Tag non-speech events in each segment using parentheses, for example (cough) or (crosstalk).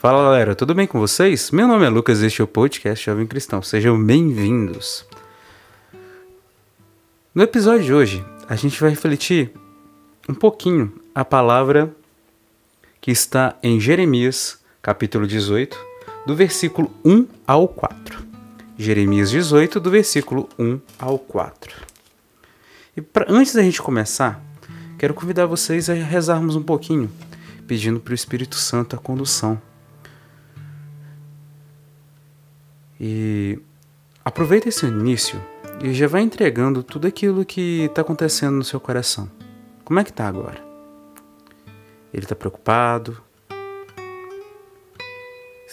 Fala galera, tudo bem com vocês? Meu nome é Lucas, este é o podcast Jovem Cristão. Sejam bem-vindos. No episódio de hoje, a gente vai refletir um pouquinho a palavra que está em Jeremias, capítulo 18, do versículo 1 ao 4. Jeremias 18, do versículo 1 ao 4. E pra, antes da gente começar, quero convidar vocês a rezarmos um pouquinho, pedindo para o Espírito Santo a condução E aproveita esse início e já vai entregando tudo aquilo que está acontecendo no seu coração. Como é que está agora? Ele está preocupado?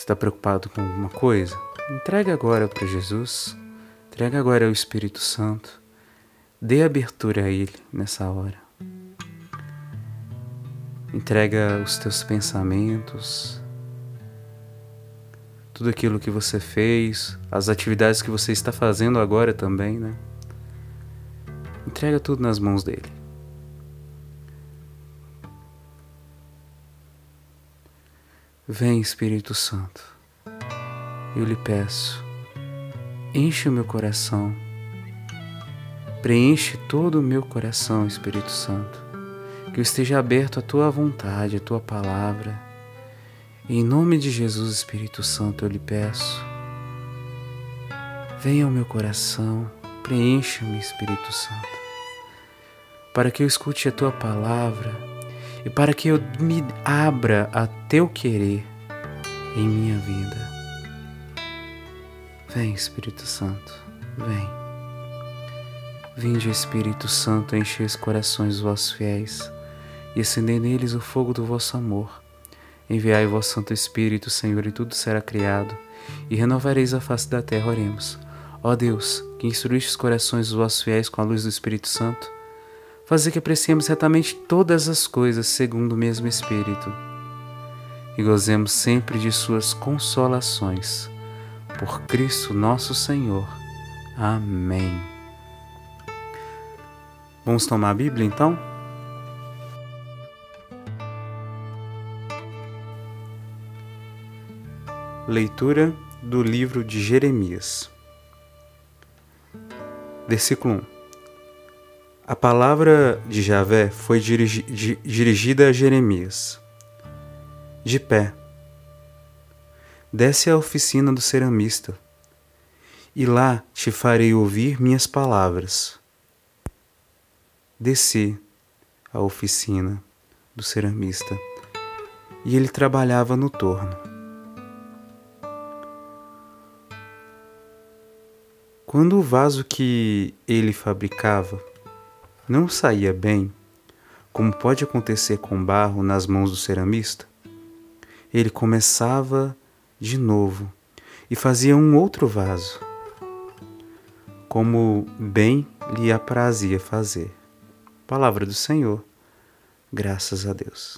está preocupado com alguma coisa? Entrega agora para Jesus. Entrega agora ao Espírito Santo. Dê abertura a Ele nessa hora. Entrega os teus pensamentos, tudo aquilo que você fez, as atividades que você está fazendo agora também, né? Entrega tudo nas mãos dele. Vem, Espírito Santo, eu lhe peço, enche o meu coração, preenche todo o meu coração, Espírito Santo, que eu esteja aberto à tua vontade, à tua palavra em nome de Jesus, Espírito Santo, eu lhe peço. Venha ao meu coração, preencha-me, Espírito Santo, para que eu escute a tua palavra e para que eu me abra a teu querer em minha vida. Vem, Espírito Santo, vem. Vinde, Espírito Santo, encher os corações dos vossos fiéis e acender neles o fogo do vosso amor Enviai o vosso Santo Espírito, Senhor, e tudo será criado, e renovareis a face da terra. Oremos. Ó Deus, que instruíste os corações dos vossos fiéis com a luz do Espírito Santo, fazer que apreciemos retamente todas as coisas segundo o mesmo Espírito, e gozemos sempre de suas consolações. Por Cristo nosso Senhor. Amém. Vamos tomar a Bíblia então? Leitura do livro de Jeremias. Versículo 1. A palavra de Javé foi dirigi dirigida a Jeremias. De pé, desce à oficina do ceramista, e lá te farei ouvir minhas palavras. Desci à oficina do ceramista, e ele trabalhava no torno. Quando o vaso que ele fabricava não saía bem, como pode acontecer com barro nas mãos do ceramista, ele começava de novo e fazia um outro vaso, como bem lhe aprazia fazer. Palavra do Senhor, graças a Deus.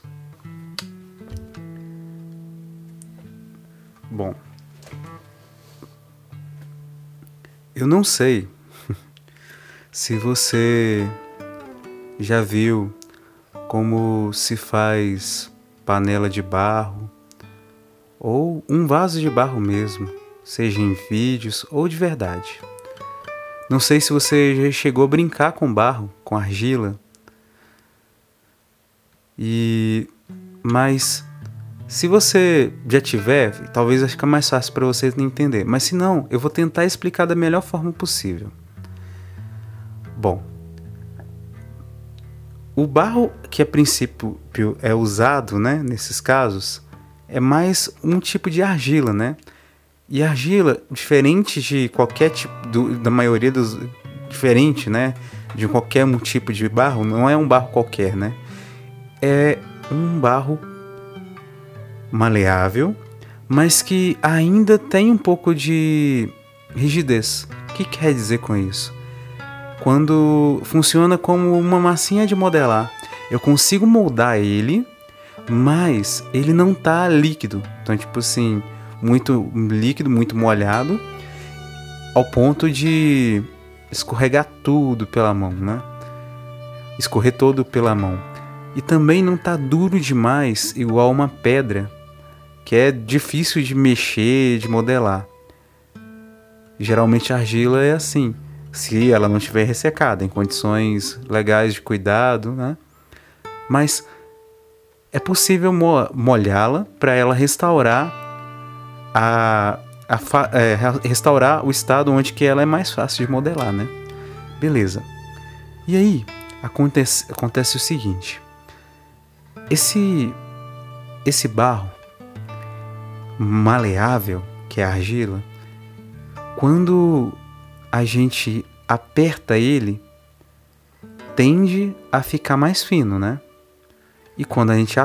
Bom, Eu não sei (laughs) se você já viu como se faz panela de barro ou um vaso de barro mesmo, seja em vídeos ou de verdade. Não sei se você já chegou a brincar com barro, com argila. E mas se você já tiver, talvez vai ficar mais fácil para você entender. Mas se não, eu vou tentar explicar da melhor forma possível. Bom, o barro que a princípio é usado, né, nesses casos, é mais um tipo de argila, né? E argila, diferente de qualquer tipo, do, da maioria dos, diferente, né, de qualquer um tipo de barro, não é um barro qualquer, né? É um barro maleável, mas que ainda tem um pouco de rigidez. O que quer dizer com isso? Quando funciona como uma massinha de modelar, eu consigo moldar ele, mas ele não tá líquido. Então, tipo assim, muito líquido, muito molhado, ao ponto de escorregar tudo pela mão, né? Escorrer todo pela mão. E também não tá duro demais, igual uma pedra que é difícil de mexer, de modelar. Geralmente a argila é assim, se ela não estiver ressecada, em condições legais de cuidado, né? Mas é possível molhá-la para ela restaurar a, a é, restaurar o estado onde que ela é mais fácil de modelar, né? Beleza. E aí acontece, acontece o seguinte: esse esse barro maleável que é a argila, quando a gente aperta ele, tende a ficar mais fino, né? E quando a gente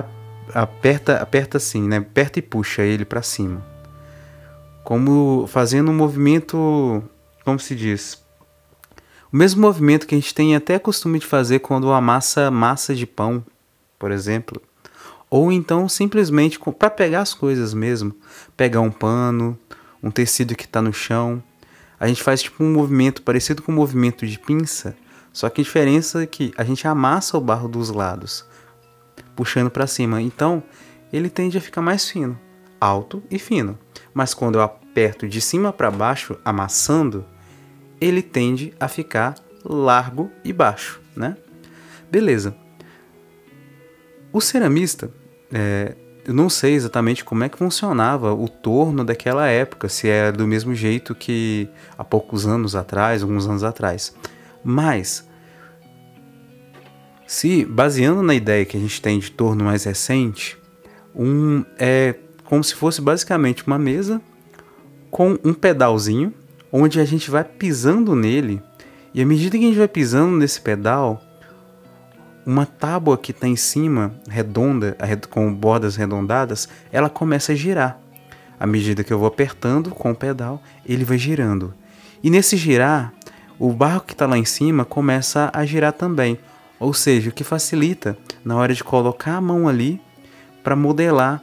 aperta, aperta assim, né? Aperta e puxa ele para cima. Como fazendo um movimento, como se diz? O mesmo movimento que a gente tem até costume de fazer quando amassa massa de pão, por exemplo. Ou então simplesmente para pegar as coisas mesmo. Pegar um pano, um tecido que está no chão. A gente faz tipo um movimento parecido com um movimento de pinça, só que a diferença é que a gente amassa o barro dos lados puxando para cima. Então, ele tende a ficar mais fino, alto e fino. Mas quando eu aperto de cima para baixo, amassando, ele tende a ficar largo e baixo, né? Beleza. O ceramista, é, eu não sei exatamente como é que funcionava o torno daquela época, se era do mesmo jeito que há poucos anos atrás, alguns anos atrás. Mas se, baseando na ideia que a gente tem de torno mais recente, um é como se fosse basicamente uma mesa com um pedalzinho onde a gente vai pisando nele e à medida que a gente vai pisando nesse pedal, uma tábua que está em cima, redonda, com bordas arredondadas, ela começa a girar. À medida que eu vou apertando com o pedal, ele vai girando. E nesse girar, o barro que está lá em cima começa a girar também. Ou seja, o que facilita na hora de colocar a mão ali para modelar,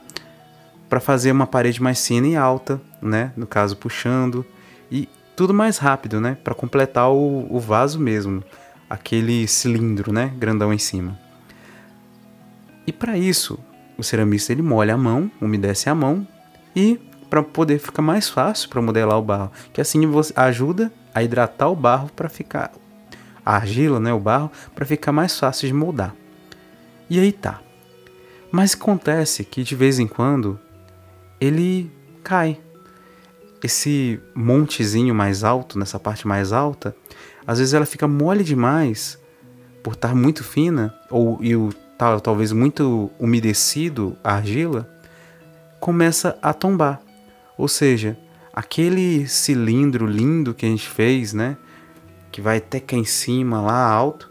para fazer uma parede mais fina e alta, né? No caso, puxando e tudo mais rápido, né? Para completar o, o vaso mesmo, aquele cilindro, né? Grandão em cima. E para isso, o ceramista ele molha a mão, umedece a mão e para poder ficar mais fácil para modelar o barro, que assim você ajuda a hidratar o barro para ficar a argila, né, o barro, para ficar mais fácil de moldar. E aí tá. Mas acontece que de vez em quando ele cai. Esse montezinho mais alto, nessa parte mais alta, às vezes ela fica mole demais por estar muito fina ou e o tal, talvez muito umedecido a argila, começa a tombar. Ou seja, aquele cilindro lindo que a gente fez, né, que vai até cá em cima, lá alto,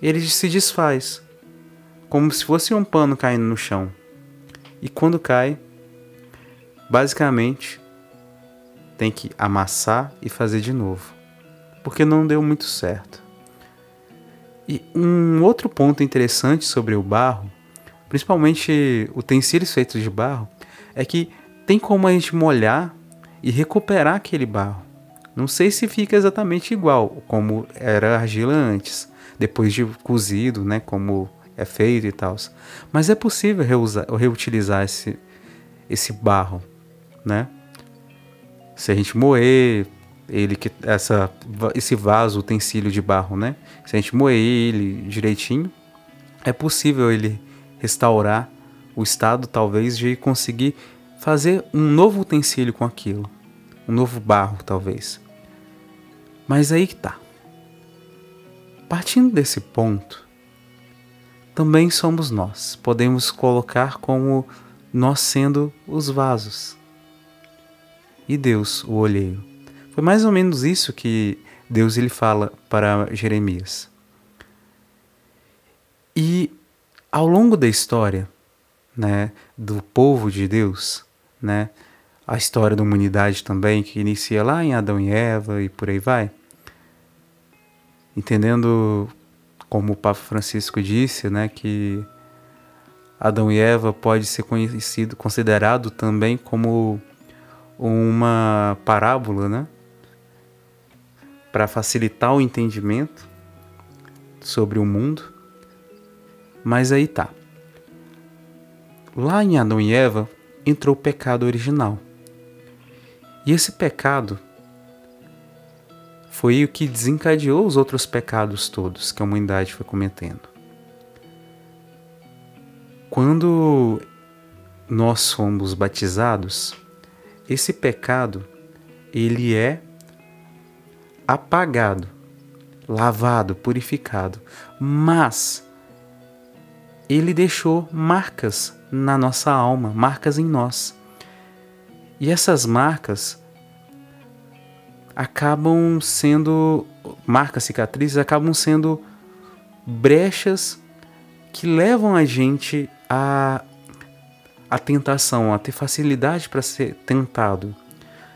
ele se desfaz, como se fosse um pano caindo no chão. E quando cai, basicamente tem que amassar e fazer de novo, porque não deu muito certo. E um outro ponto interessante sobre o barro, principalmente utensílios feitos de barro, é que tem como a gente molhar e recuperar aquele barro. Não sei se fica exatamente igual como era a argila antes, depois de cozido, né, como é feito e tal. Mas é possível reusar, reutilizar esse, esse barro, né? Se a gente moer ele que essa esse vaso, utensílio de barro, né? Se a gente moer ele direitinho, é possível ele restaurar o estado talvez de conseguir fazer um novo utensílio com aquilo, um novo barro talvez. Mas aí que tá. Partindo desse ponto, também somos nós. Podemos colocar como nós sendo os vasos e Deus o olheiro. Foi mais ou menos isso que Deus ele fala para Jeremias. E ao longo da história, né, do povo de Deus, né, a história da humanidade também, que inicia lá em Adão e Eva e por aí vai. Entendendo, como o Papa Francisco disse, né, que Adão e Eva pode ser conhecido, considerado também como uma parábola, né, para facilitar o entendimento sobre o mundo. Mas aí tá. Lá em Adão e Eva entrou o pecado original. E esse pecado foi o que desencadeou os outros pecados todos que a humanidade foi cometendo. Quando nós somos batizados, esse pecado ele é apagado, lavado, purificado, mas ele deixou marcas na nossa alma, marcas em nós. E essas marcas acabam sendo marcas, cicatrizes, acabam sendo brechas que levam a gente a a tentação, a ter facilidade para ser tentado.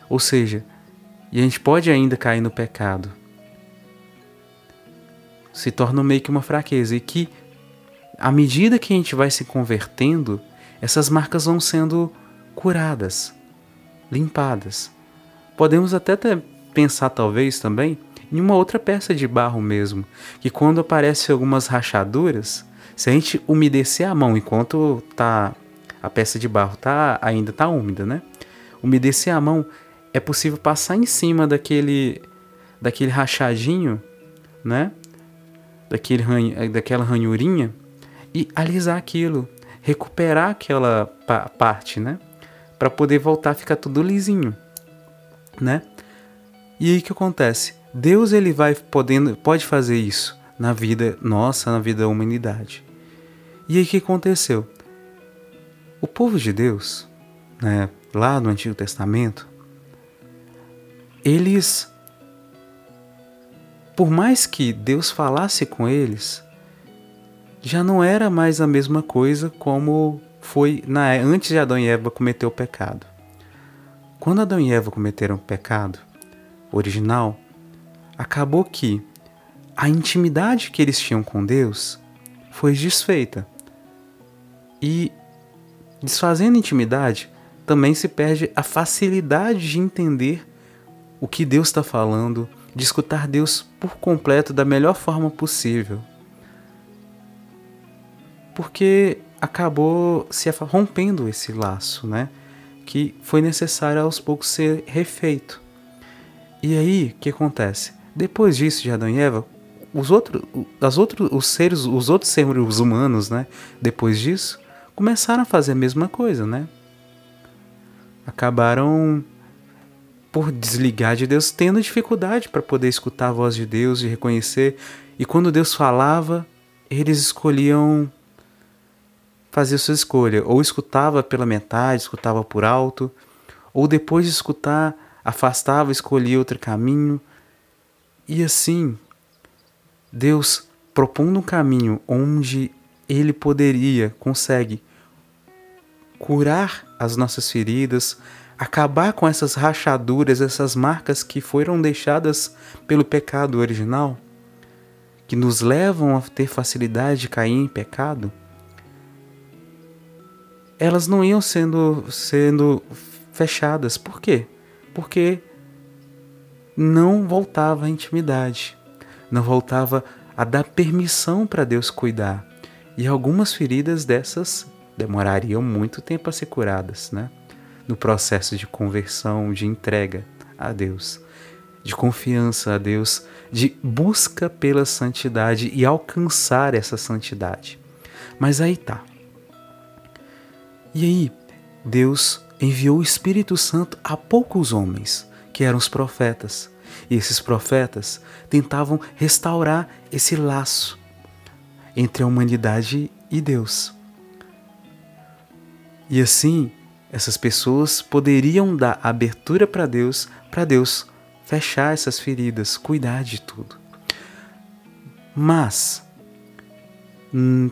Ou seja, e a gente pode ainda cair no pecado. Se torna meio que uma fraqueza e que à medida que a gente vai se convertendo, essas marcas vão sendo curadas, limpadas. Podemos até pensar talvez também em uma outra peça de barro mesmo, que quando aparecem algumas rachaduras, se a gente umedecer a mão enquanto tá a peça de barro tá ainda tá úmida, né? Umedecer a mão é possível passar em cima daquele daquele rachadinho, né? Daquele ranho, daquela ranhurinha e alisar aquilo, recuperar aquela pa parte, né? Para poder voltar a ficar tudo lisinho, né? E aí que acontece? Deus ele vai podendo, pode fazer isso na vida nossa, na vida da humanidade. E aí o que aconteceu? O povo de Deus, né, lá no Antigo Testamento, eles, por mais que Deus falasse com eles, já não era mais a mesma coisa como foi na, antes de Adão e Eva cometer o pecado. Quando Adão e Eva cometeram o pecado, original, acabou que a intimidade que eles tinham com Deus foi desfeita. E desfazendo a intimidade, também se perde a facilidade de entender o que Deus está falando, de escutar Deus por completo da melhor forma possível. Porque acabou se rompendo esse laço, né? Que foi necessário aos poucos ser refeito. E aí, o que acontece? Depois disso, de Adão e Eva, os outros, as outros, os seres, os outros seres humanos, né? Depois disso, começaram a fazer a mesma coisa, né? Acabaram por desligar de Deus, tendo dificuldade para poder escutar a voz de Deus e reconhecer. E quando Deus falava, eles escolhiam fazer sua escolha, ou escutava pela metade, escutava por alto, ou depois de escutar afastava, escolhia outro caminho. E assim, Deus propondo um caminho onde ele poderia, consegue curar as nossas feridas, acabar com essas rachaduras, essas marcas que foram deixadas pelo pecado original, que nos levam a ter facilidade de cair em pecado, elas não iam sendo, sendo fechadas. Por quê? porque não voltava à intimidade, não voltava a dar permissão para Deus cuidar. E algumas feridas dessas demorariam muito tempo a ser curadas, né? No processo de conversão, de entrega a Deus, de confiança a Deus, de busca pela santidade e alcançar essa santidade. Mas aí tá. E aí, Deus enviou o Espírito Santo a poucos homens, que eram os profetas. E esses profetas tentavam restaurar esse laço entre a humanidade e Deus. E assim, essas pessoas poderiam dar abertura para Deus, para Deus fechar essas feridas, cuidar de tudo. Mas, hum,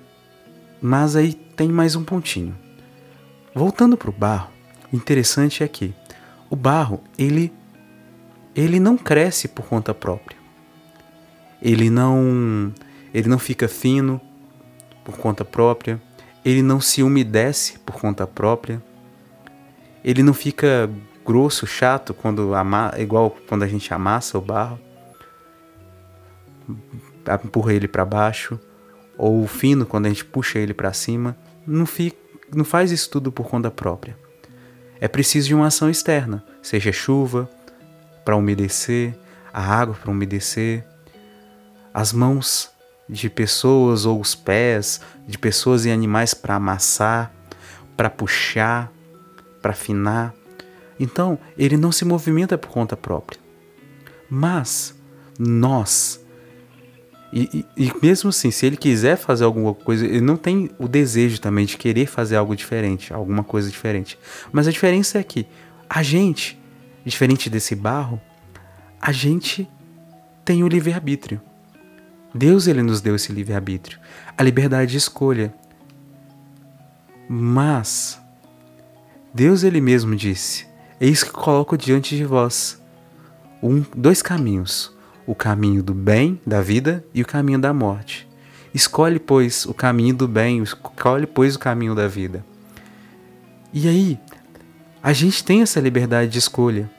mas aí tem mais um pontinho. Voltando para o barro, o interessante é que o barro, ele ele não cresce por conta própria. Ele não ele não fica fino por conta própria, ele não se umedece por conta própria. Ele não fica grosso, chato quando ama, igual quando a gente amassa o barro. Empurra ele para baixo ou fino quando a gente puxa ele para cima, não fica, não faz isso tudo por conta própria é preciso de uma ação externa, seja chuva para umedecer, a água para umedecer, as mãos de pessoas ou os pés de pessoas e animais para amassar, para puxar, para afinar. Então, ele não se movimenta por conta própria. Mas nós e, e, e, mesmo assim, se ele quiser fazer alguma coisa, ele não tem o desejo também de querer fazer algo diferente, alguma coisa diferente. Mas a diferença é que a gente, diferente desse barro, a gente tem o livre-arbítrio. Deus ele nos deu esse livre-arbítrio, a liberdade de escolha. Mas Deus ele mesmo disse: Eis que coloco diante de vós um, dois caminhos o caminho do bem, da vida, e o caminho da morte. Escolhe, pois, o caminho do bem, escolhe, pois, o caminho da vida. E aí, a gente tem essa liberdade de escolha.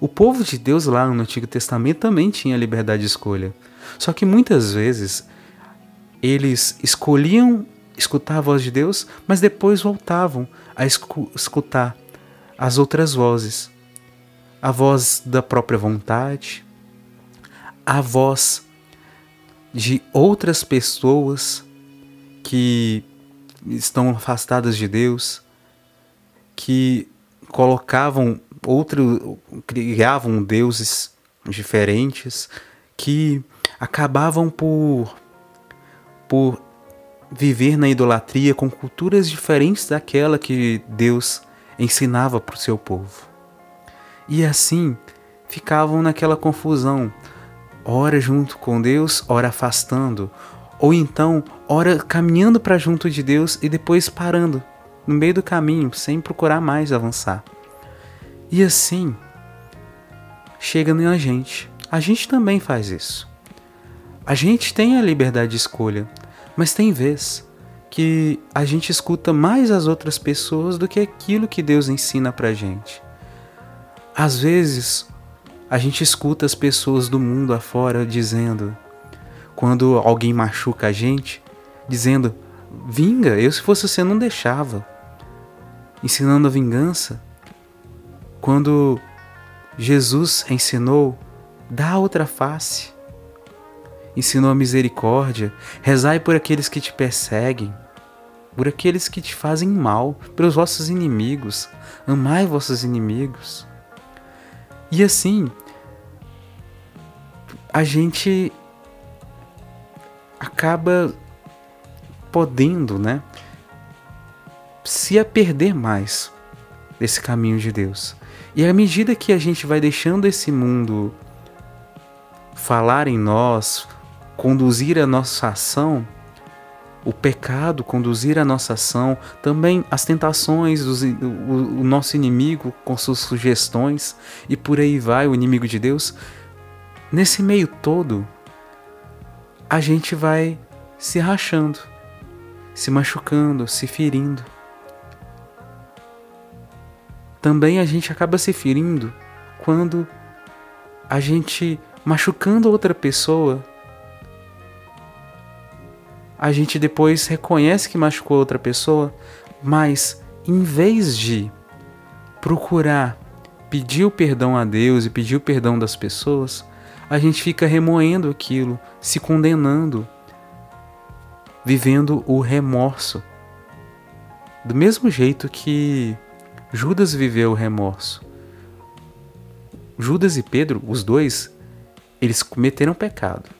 O povo de Deus lá no Antigo Testamento também tinha liberdade de escolha. Só que muitas vezes eles escolhiam escutar a voz de Deus, mas depois voltavam a escutar as outras vozes. A voz da própria vontade, a voz de outras pessoas que estão afastadas de Deus, que colocavam outro, criavam deuses diferentes, que acabavam por por viver na idolatria com culturas diferentes daquela que Deus ensinava para o seu povo. E assim ficavam naquela confusão ora junto com Deus, ora afastando, ou então ora caminhando para junto de Deus e depois parando no meio do caminho, sem procurar mais avançar. E assim chega na gente. A gente também faz isso. A gente tem a liberdade de escolha, mas tem vez que a gente escuta mais as outras pessoas do que aquilo que Deus ensina pra gente. Às vezes, a gente escuta as pessoas do mundo afora dizendo, quando alguém machuca a gente, dizendo: Vinga, eu se fosse você não deixava. Ensinando a vingança. Quando Jesus ensinou: dá outra face. Ensinou a misericórdia, rezai por aqueles que te perseguem, por aqueles que te fazem mal, pelos vossos inimigos, amai vossos inimigos. E assim, a gente acaba podendo, né, se a perder mais desse caminho de Deus. E à medida que a gente vai deixando esse mundo falar em nós, conduzir a nossa ação, o pecado conduzir a nossa ação, também as tentações, os, o, o nosso inimigo com suas sugestões, e por aí vai o inimigo de Deus. Nesse meio todo, a gente vai se rachando, se machucando, se ferindo. Também a gente acaba se ferindo quando a gente machucando outra pessoa a gente depois reconhece que machucou outra pessoa, mas em vez de procurar pedir o perdão a Deus e pedir o perdão das pessoas, a gente fica remoendo aquilo, se condenando, vivendo o remorso. Do mesmo jeito que Judas viveu o remorso. Judas e Pedro, os dois, eles cometeram pecado.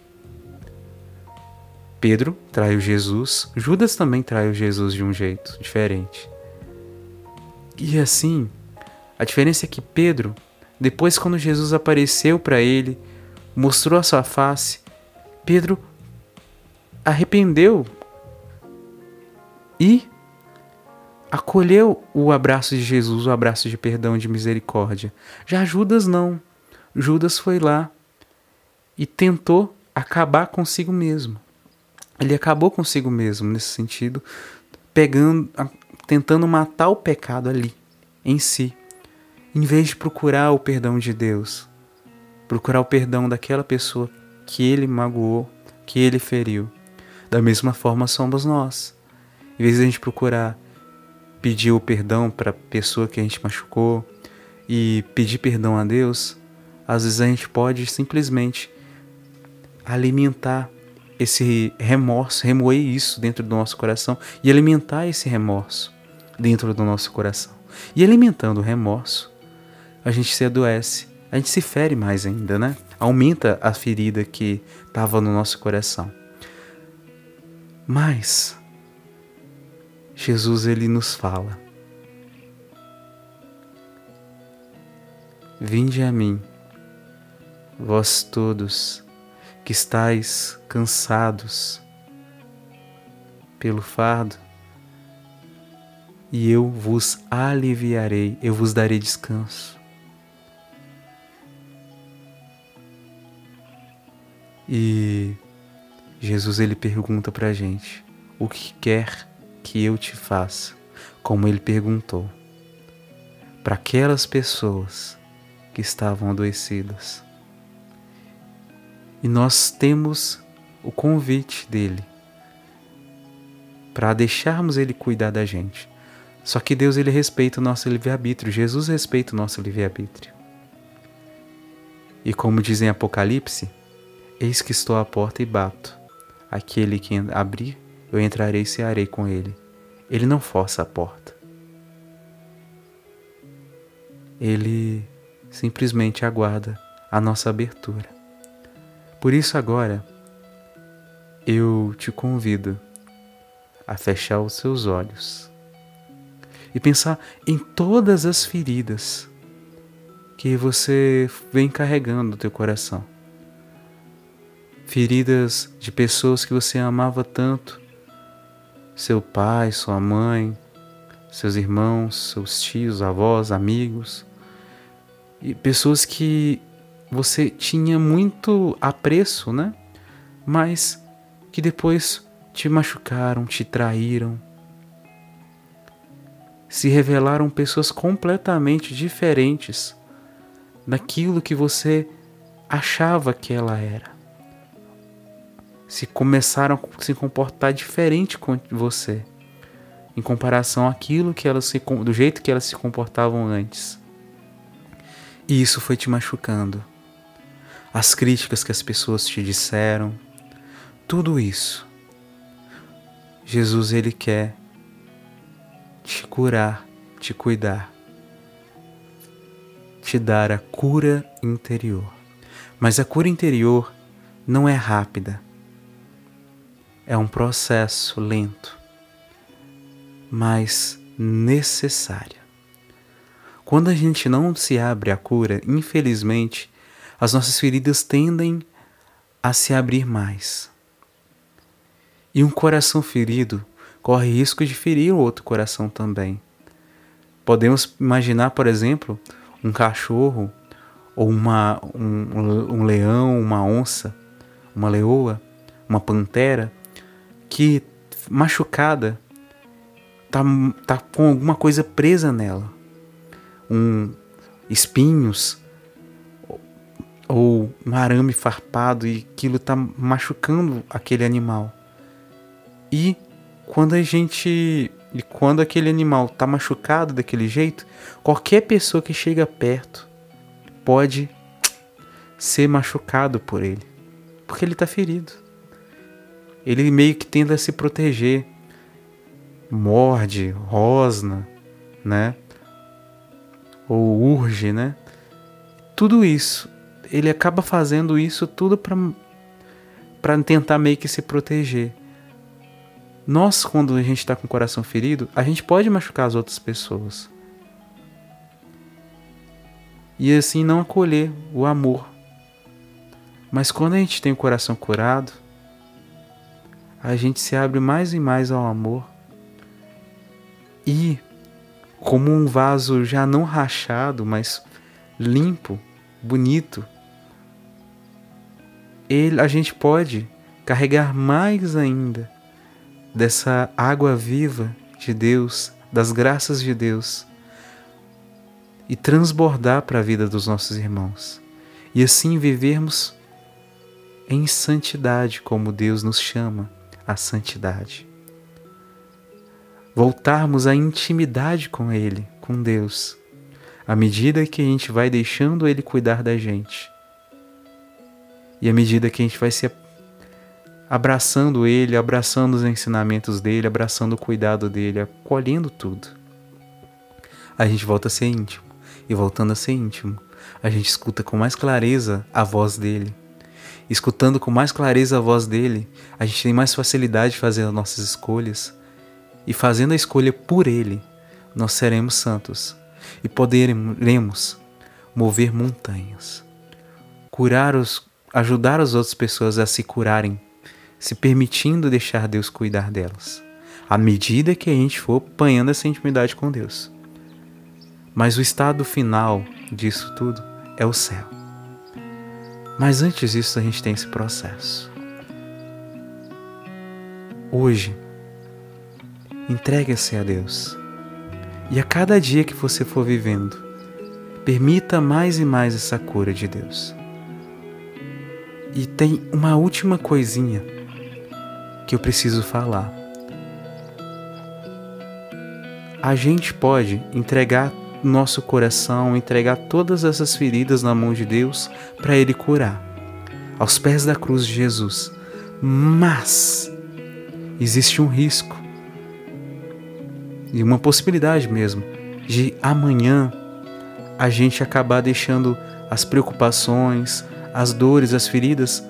Pedro traiu Jesus, Judas também traiu Jesus de um jeito diferente. E assim, a diferença é que Pedro, depois quando Jesus apareceu para ele, mostrou a sua face, Pedro arrependeu e acolheu o abraço de Jesus, o abraço de perdão de misericórdia. Já Judas não. Judas foi lá e tentou acabar consigo mesmo ele acabou consigo mesmo nesse sentido, pegando, tentando matar o pecado ali, em si, em vez de procurar o perdão de Deus, procurar o perdão daquela pessoa que ele magoou, que ele feriu. Da mesma forma somos nós. Em vez de a gente procurar pedir o perdão para a pessoa que a gente machucou e pedir perdão a Deus, às vezes a gente pode simplesmente alimentar esse remorso, remoer isso dentro do nosso coração e alimentar esse remorso dentro do nosso coração. E alimentando o remorso, a gente se adoece, a gente se fere mais ainda, né? Aumenta a ferida que estava no nosso coração. Mas Jesus ele nos fala: Vinde a mim, vós todos que estáis cansados pelo fardo, e eu vos aliviarei, eu vos darei descanso. E Jesus ele pergunta para a gente: o que quer que eu te faça? Como ele perguntou para aquelas pessoas que estavam adoecidas. E nós temos o convite dele para deixarmos ele cuidar da gente. Só que Deus ele respeita o nosso livre-arbítrio, Jesus respeita o nosso livre-arbítrio. E como diz em Apocalipse, eis que estou à porta e bato. Aquele que abrir, eu entrarei e cearei com ele. Ele não força a porta. Ele simplesmente aguarda a nossa abertura. Por isso, agora, eu te convido a fechar os seus olhos e pensar em todas as feridas que você vem carregando no teu coração. Feridas de pessoas que você amava tanto, seu pai, sua mãe, seus irmãos, seus tios, avós, amigos, e pessoas que você tinha muito apreço, né? Mas que depois te machucaram, te traíram. Se revelaram pessoas completamente diferentes daquilo que você achava que ela era. Se começaram a se comportar diferente com você em comparação àquilo que elas se do jeito que elas se comportavam antes. E isso foi te machucando as críticas que as pessoas te disseram, tudo isso. Jesus ele quer te curar, te cuidar, te dar a cura interior. Mas a cura interior não é rápida. É um processo lento, mas necessário. Quando a gente não se abre à cura, infelizmente, as nossas feridas tendem a se abrir mais. E um coração ferido corre risco de ferir o outro coração também. Podemos imaginar, por exemplo, um cachorro ou uma, um, um leão, uma onça, uma leoa, uma pantera que machucada tá, tá com alguma coisa presa nela, um espinhos, ou um arame farpado e aquilo está machucando aquele animal. E quando a gente e quando aquele animal está machucado daquele jeito, qualquer pessoa que chega perto pode ser machucado por ele, porque ele está ferido. Ele meio que tenta se proteger, morde, rosna, né? Ou urge, né? Tudo isso ele acaba fazendo isso tudo para tentar meio que se proteger. Nós, quando a gente está com o coração ferido, a gente pode machucar as outras pessoas. E assim não acolher o amor. Mas quando a gente tem o coração curado, a gente se abre mais e mais ao amor. E, como um vaso já não rachado, mas limpo, bonito, ele, a gente pode carregar mais ainda dessa água viva de Deus, das graças de Deus, e transbordar para a vida dos nossos irmãos. E assim vivermos em santidade, como Deus nos chama a santidade. voltarmos à intimidade com Ele, com Deus, à medida que a gente vai deixando Ele cuidar da gente. E à medida que a gente vai se abraçando Ele, abraçando os ensinamentos dele, abraçando o cuidado dele, acolhendo tudo, a gente volta a ser íntimo. E voltando a ser íntimo, a gente escuta com mais clareza a voz dele. Escutando com mais clareza a voz dele, a gente tem mais facilidade de fazer as nossas escolhas. E fazendo a escolha por ele, nós seremos santos e poderemos mover montanhas, curar os, ajudar as outras pessoas a se curarem, se permitindo deixar Deus cuidar delas, à medida que a gente for apanhando essa intimidade com Deus. Mas o estado final disso tudo é o céu. Mas antes disso, a gente tem esse processo. Hoje, entregue-se a Deus. E a cada dia que você for vivendo, permita mais e mais essa cura de Deus. E tem uma última coisinha que eu preciso falar. A gente pode entregar nosso coração, entregar todas essas feridas na mão de Deus para Ele curar, aos pés da cruz de Jesus. Mas existe um risco e uma possibilidade mesmo de amanhã a gente acabar deixando as preocupações, as dores, as feridas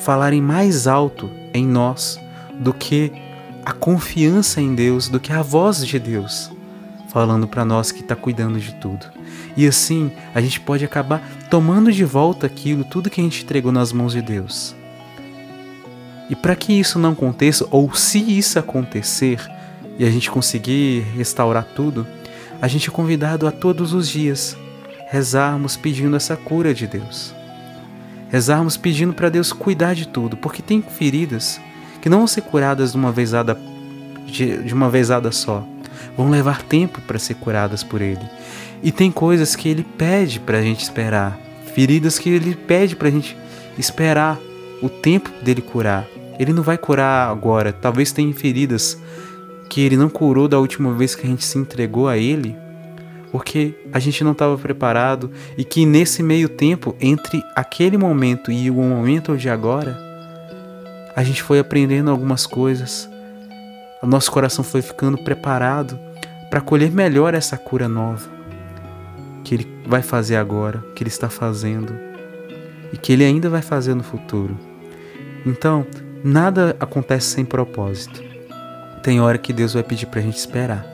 falarem mais alto em nós do que a confiança em Deus, do que a voz de Deus falando para nós que está cuidando de tudo. E assim a gente pode acabar tomando de volta aquilo, tudo que a gente entregou nas mãos de Deus. E para que isso não aconteça, ou se isso acontecer e a gente conseguir restaurar tudo, a gente é convidado a todos os dias rezarmos pedindo essa cura de Deus. Rezarmos pedindo para Deus cuidar de tudo, porque tem feridas que não vão ser curadas de uma vezada, de uma vezada só vão levar tempo para ser curadas por Ele. E tem coisas que Ele pede para a gente esperar, feridas que Ele pede para a gente esperar o tempo dele curar. Ele não vai curar agora. Talvez tenha feridas que Ele não curou da última vez que a gente se entregou a Ele, porque a gente não estava preparado e que nesse meio tempo, entre aquele momento e o momento de agora, a gente foi aprendendo algumas coisas, o nosso coração foi ficando preparado para colher melhor essa cura nova que Ele vai fazer agora, que Ele está fazendo e que Ele ainda vai fazer no futuro. Então, nada acontece sem propósito. Tem hora que Deus vai pedir para a gente esperar,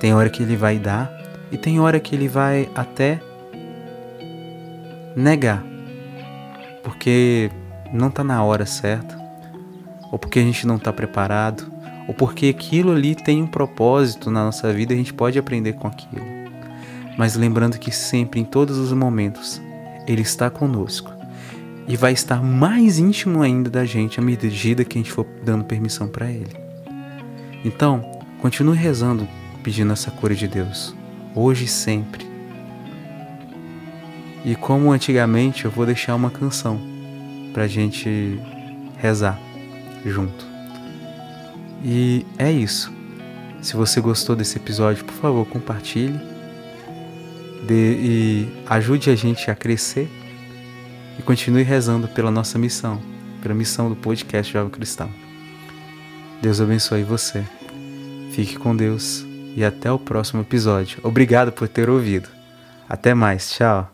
tem hora que Ele vai dar e tem hora que Ele vai até negar, porque não está na hora certa ou porque a gente não está preparado, ou porque aquilo ali tem um propósito na nossa vida, a gente pode aprender com aquilo. Mas lembrando que sempre, em todos os momentos, Ele está conosco e vai estar mais íntimo ainda da gente à medida que a gente for dando permissão para Ele. Então, continue rezando, pedindo essa cura de Deus, hoje e sempre. E como antigamente, eu vou deixar uma canção para a gente rezar junto. E é isso. Se você gostou desse episódio, por favor, compartilhe de, e ajude a gente a crescer e continue rezando pela nossa missão, pela missão do podcast Jovem Cristão. Deus abençoe você. Fique com Deus e até o próximo episódio. Obrigado por ter ouvido. Até mais. Tchau.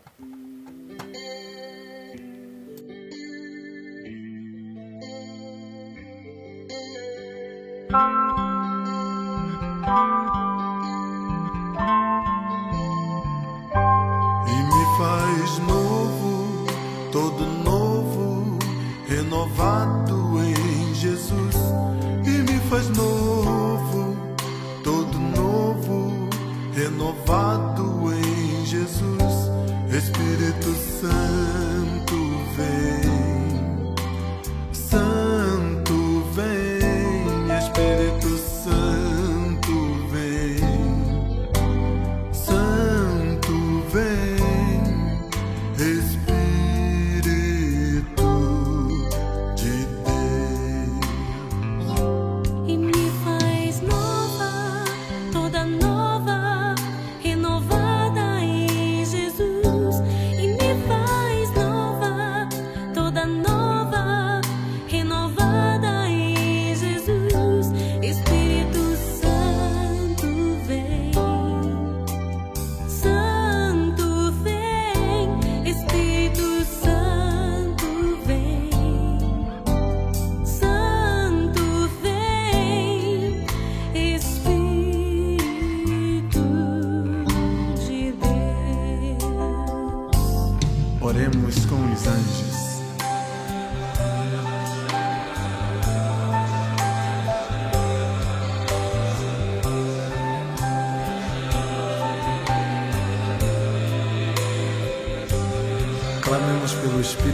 E me faz novo, todo novo, renovado em Jesus. E me faz novo, renovado em Jesus. Espírito Santo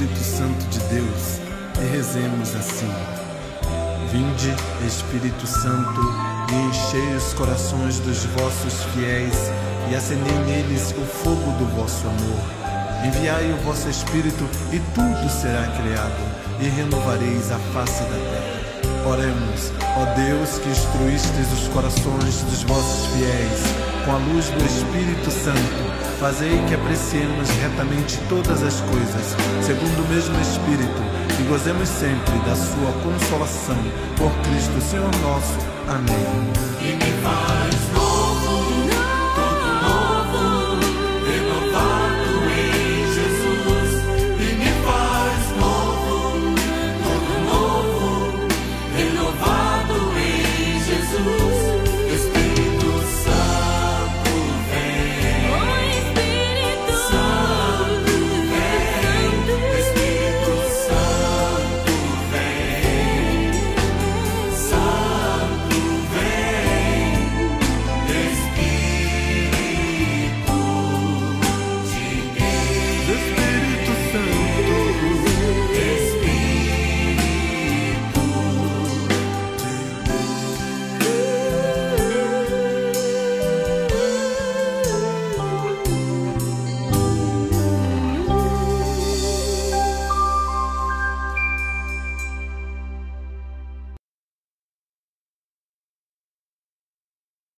Espírito Santo de Deus e rezemos assim. Vinde, Espírito Santo, e enchei os corações dos vossos fiéis e acendei neles o fogo do vosso amor. Enviai o vosso Espírito e tudo será criado e renovareis a face da terra. Oremos, ó Deus que instruístes os corações dos vossos fiéis com a luz do Espírito Santo, fazei que apreciemos retamente todas as coisas, segundo o mesmo Espírito, e gozemos sempre da sua consolação. Por Cristo Senhor nosso. Amém.